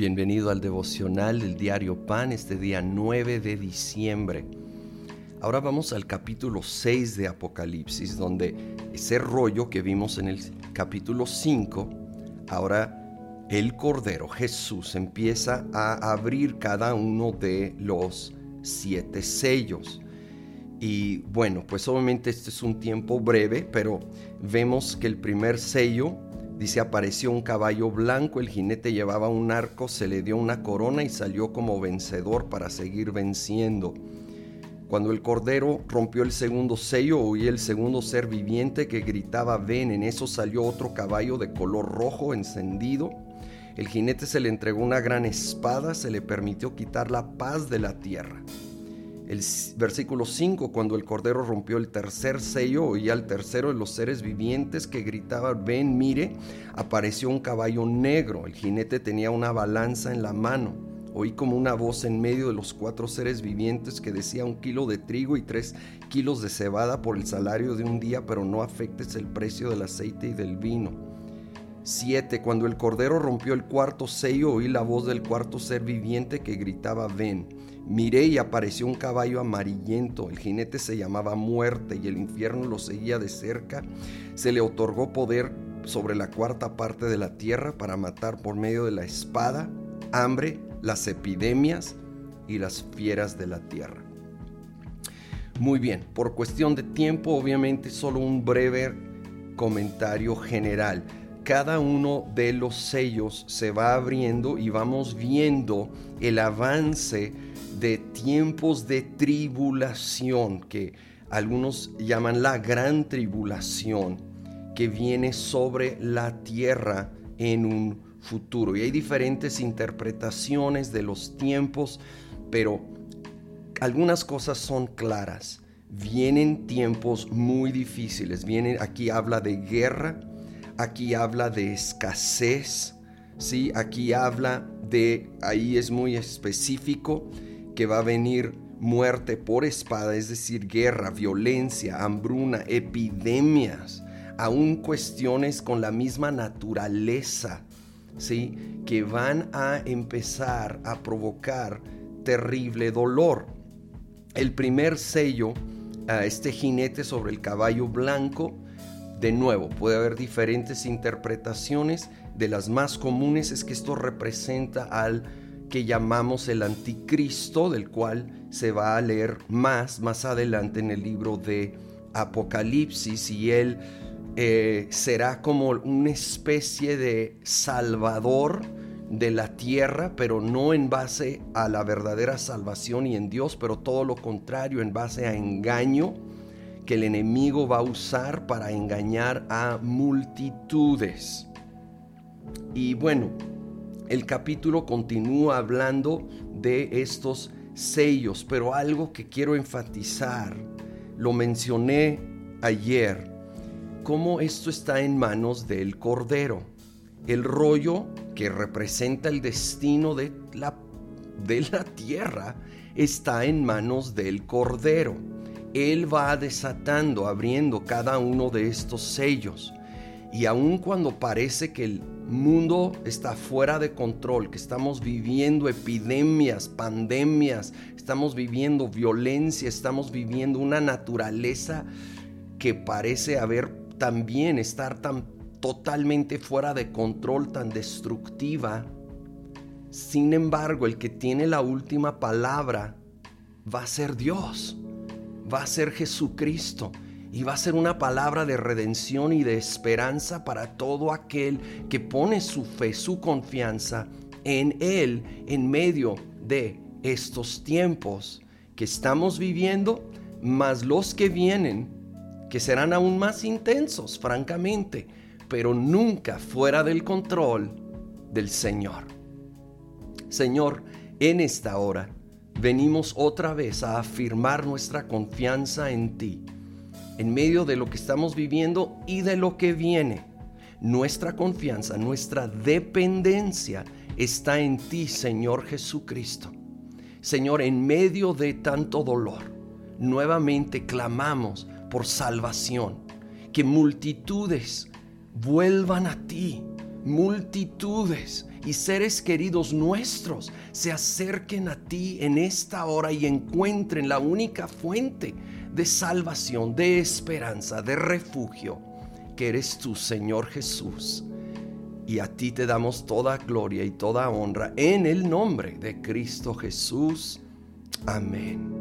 Bienvenido al devocional del diario Pan este día 9 de diciembre. Ahora vamos al capítulo 6 de Apocalipsis, donde ese rollo que vimos en el capítulo 5, ahora el Cordero Jesús empieza a abrir cada uno de los siete sellos. Y bueno, pues obviamente este es un tiempo breve, pero vemos que el primer sello Dice, apareció un caballo blanco, el jinete llevaba un arco, se le dio una corona y salió como vencedor para seguir venciendo. Cuando el cordero rompió el segundo sello, oí el segundo ser viviente que gritaba, ven, en eso salió otro caballo de color rojo encendido. El jinete se le entregó una gran espada, se le permitió quitar la paz de la tierra. El versículo 5, cuando el Cordero rompió el tercer sello, oí al tercero de los seres vivientes que gritaba, ven, mire, apareció un caballo negro, el jinete tenía una balanza en la mano. Oí como una voz en medio de los cuatro seres vivientes que decía un kilo de trigo y tres kilos de cebada por el salario de un día, pero no afectes el precio del aceite y del vino. 7. Cuando el Cordero rompió el cuarto sello, oí la voz del cuarto ser viviente que gritaba, ven. Miré y apareció un caballo amarillento, el jinete se llamaba muerte y el infierno lo seguía de cerca. Se le otorgó poder sobre la cuarta parte de la tierra para matar por medio de la espada, hambre, las epidemias y las fieras de la tierra. Muy bien, por cuestión de tiempo, obviamente solo un breve comentario general. Cada uno de los sellos se va abriendo y vamos viendo el avance de tiempos de tribulación, que algunos llaman la gran tribulación, que viene sobre la tierra en un futuro. Y hay diferentes interpretaciones de los tiempos, pero algunas cosas son claras. Vienen tiempos muy difíciles. Vienen, aquí habla de guerra, aquí habla de escasez, ¿sí? aquí habla de, ahí es muy específico, que va a venir muerte por espada, es decir, guerra, violencia, hambruna, epidemias, aún cuestiones con la misma naturaleza, ¿sí? que van a empezar a provocar terrible dolor. El primer sello, a este jinete sobre el caballo blanco, de nuevo, puede haber diferentes interpretaciones. De las más comunes es que esto representa al que llamamos el anticristo, del cual se va a leer más más adelante en el libro de Apocalipsis y él eh, será como una especie de salvador de la tierra, pero no en base a la verdadera salvación y en Dios, pero todo lo contrario, en base a engaño que el enemigo va a usar para engañar a multitudes. Y bueno, el capítulo continúa hablando de estos sellos, pero algo que quiero enfatizar, lo mencioné ayer, cómo esto está en manos del Cordero. El rollo que representa el destino de la, de la tierra está en manos del Cordero. Él va desatando, abriendo cada uno de estos sellos. Y aun cuando parece que el mundo está fuera de control, que estamos viviendo epidemias, pandemias, estamos viviendo violencia, estamos viviendo una naturaleza que parece haber también estar tan totalmente fuera de control, tan destructiva. Sin embargo, el que tiene la última palabra va a ser Dios, va a ser Jesucristo y va a ser una palabra de redención y de esperanza para todo aquel que pone su fe, su confianza en Él en medio de estos tiempos que estamos viviendo, más los que vienen, que serán aún más intensos, francamente, pero nunca fuera del control del Señor. Señor, en esta hora venimos otra vez a afirmar nuestra confianza en ti en medio de lo que estamos viviendo y de lo que viene. Nuestra confianza, nuestra dependencia está en ti, Señor Jesucristo. Señor, en medio de tanto dolor, nuevamente clamamos por salvación, que multitudes vuelvan a ti, multitudes y seres queridos nuestros se acerquen a ti en esta hora y encuentren la única fuente de salvación, de esperanza, de refugio, que eres tú, Señor Jesús. Y a ti te damos toda gloria y toda honra en el nombre de Cristo Jesús. Amén.